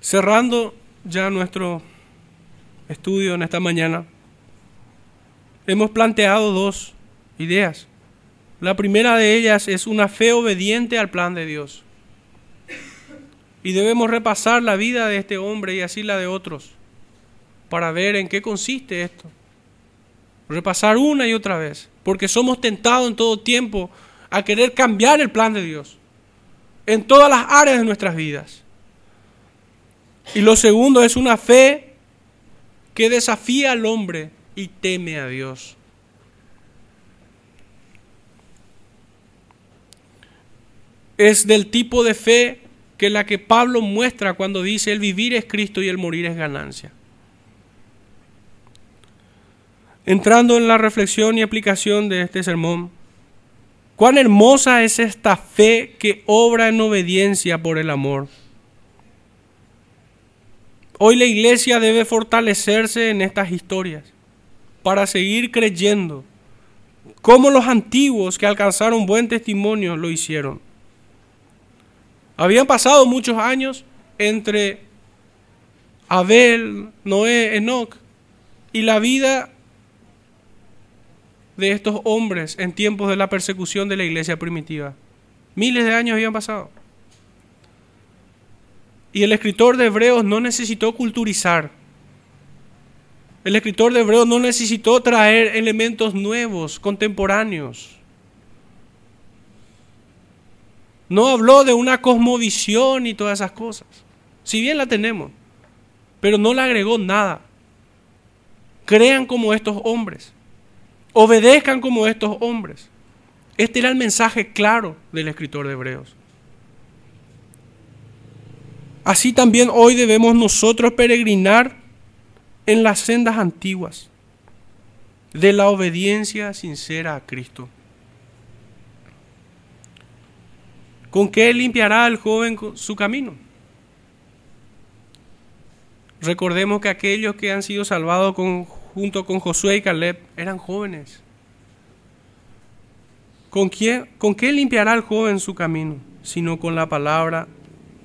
Cerrando ya nuestro estudio en esta mañana, hemos planteado dos ideas. La primera de ellas es una fe obediente al plan de Dios. Y debemos repasar la vida de este hombre y así la de otros para ver en qué consiste esto. Repasar una y otra vez, porque somos tentados en todo tiempo a querer cambiar el plan de Dios en todas las áreas de nuestras vidas. Y lo segundo es una fe que desafía al hombre y teme a Dios. Es del tipo de fe que la que Pablo muestra cuando dice el vivir es Cristo y el morir es ganancia. Entrando en la reflexión y aplicación de este sermón, cuán hermosa es esta fe que obra en obediencia por el amor. Hoy la iglesia debe fortalecerse en estas historias para seguir creyendo como los antiguos que alcanzaron buen testimonio lo hicieron. Habían pasado muchos años entre Abel, Noé, Enoch y la vida de estos hombres en tiempos de la persecución de la iglesia primitiva. Miles de años habían pasado. Y el escritor de Hebreos no necesitó culturizar. El escritor de Hebreos no necesitó traer elementos nuevos, contemporáneos. No habló de una cosmovisión y todas esas cosas. Si bien la tenemos, pero no le agregó nada. Crean como estos hombres. Obedezcan como estos hombres. Este era el mensaje claro del escritor de Hebreos. Así también hoy debemos nosotros peregrinar en las sendas antiguas de la obediencia sincera a Cristo. ¿Con qué limpiará el joven su camino? Recordemos que aquellos que han sido salvados junto con Josué y Caleb eran jóvenes. ¿Con, quién, ¿Con qué limpiará el joven su camino? Sino con la palabra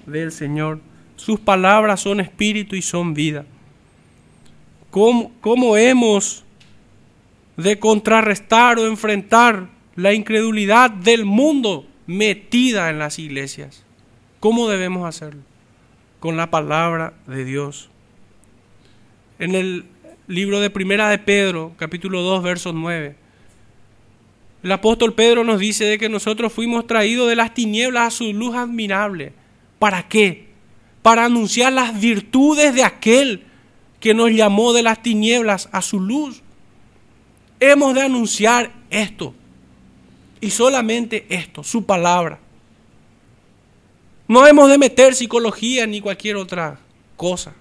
del Señor. Sus palabras son espíritu y son vida. ¿Cómo, cómo hemos de contrarrestar o enfrentar la incredulidad del mundo metida en las iglesias. ¿Cómo debemos hacerlo? Con la palabra de Dios. En el libro de Primera de Pedro, capítulo 2, versos 9, el apóstol Pedro nos dice de que nosotros fuimos traídos de las tinieblas a su luz admirable. ¿Para qué? Para anunciar las virtudes de aquel que nos llamó de las tinieblas a su luz. Hemos de anunciar esto. Y solamente esto, su palabra. No hemos de meter psicología ni cualquier otra cosa.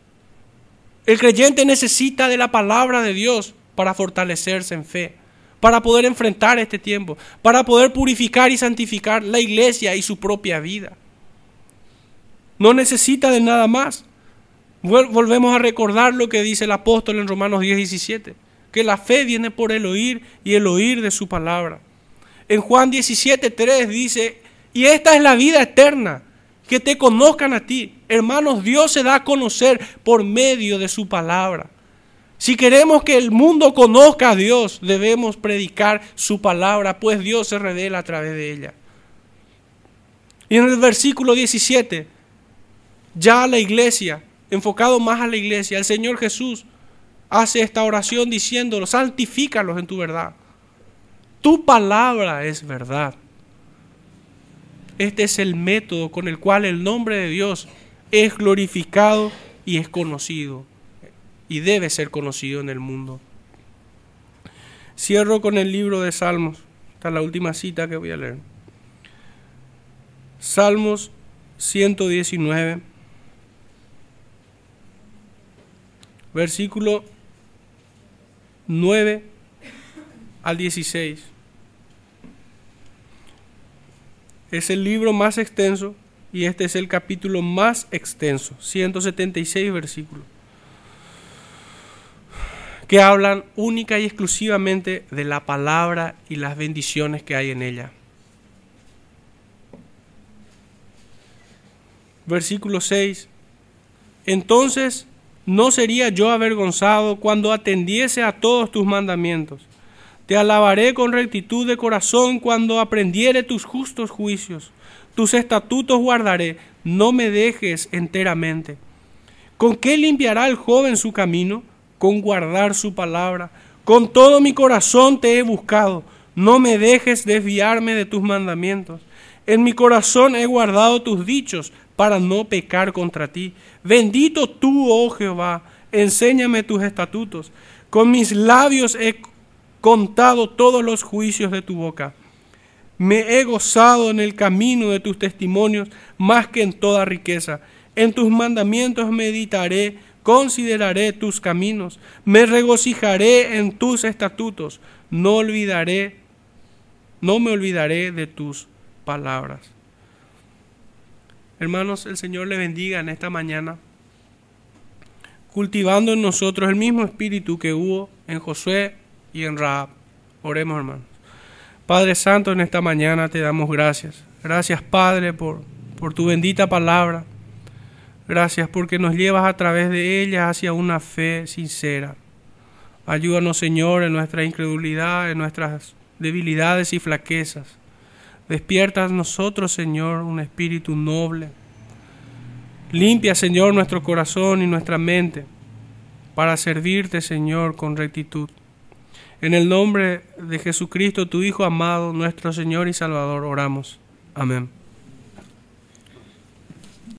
El creyente necesita de la palabra de Dios para fortalecerse en fe, para poder enfrentar este tiempo, para poder purificar y santificar la iglesia y su propia vida. No necesita de nada más. Volvemos a recordar lo que dice el apóstol en Romanos 10, 17, que la fe viene por el oír y el oír de su palabra. En Juan 17, 3 dice, y esta es la vida eterna, que te conozcan a ti. Hermanos, Dios se da a conocer por medio de su palabra. Si queremos que el mundo conozca a Dios, debemos predicar su palabra, pues Dios se revela a través de ella. Y en el versículo 17, ya la iglesia, enfocado más a la iglesia, el Señor Jesús hace esta oración diciéndolo, santifícalos en tu verdad. Tu palabra es verdad. Este es el método con el cual el nombre de Dios es glorificado y es conocido y debe ser conocido en el mundo. Cierro con el libro de Salmos. Esta es la última cita que voy a leer. Salmos 119, versículo 9 al 16. Es el libro más extenso y este es el capítulo más extenso, 176 versículos que hablan única y exclusivamente de la palabra y las bendiciones que hay en ella. Versículo 6. Entonces no sería yo avergonzado cuando atendiese a todos tus mandamientos. Te alabaré con rectitud de corazón cuando aprendiere tus justos juicios. Tus estatutos guardaré, no me dejes enteramente. ¿Con qué limpiará el joven su camino? con guardar su palabra. Con todo mi corazón te he buscado. No me dejes desviarme de tus mandamientos. En mi corazón he guardado tus dichos para no pecar contra ti. Bendito tú, oh Jehová, enséñame tus estatutos. Con mis labios he contado todos los juicios de tu boca. Me he gozado en el camino de tus testimonios más que en toda riqueza. En tus mandamientos meditaré consideraré tus caminos, me regocijaré en tus estatutos, no olvidaré, no me olvidaré de tus palabras. Hermanos, el Señor le bendiga en esta mañana, cultivando en nosotros el mismo espíritu que hubo en Josué y en Raab. Oremos, hermanos. Padre Santo, en esta mañana te damos gracias. Gracias, Padre, por, por tu bendita palabra. Gracias porque nos llevas a través de ella hacia una fe sincera. Ayúdanos, Señor, en nuestra incredulidad, en nuestras debilidades y flaquezas. Despierta nosotros, Señor, un espíritu noble. Limpia, Señor, nuestro corazón y nuestra mente para servirte, Señor, con rectitud. En el nombre de Jesucristo, tu Hijo amado, nuestro Señor y Salvador, oramos. Amén.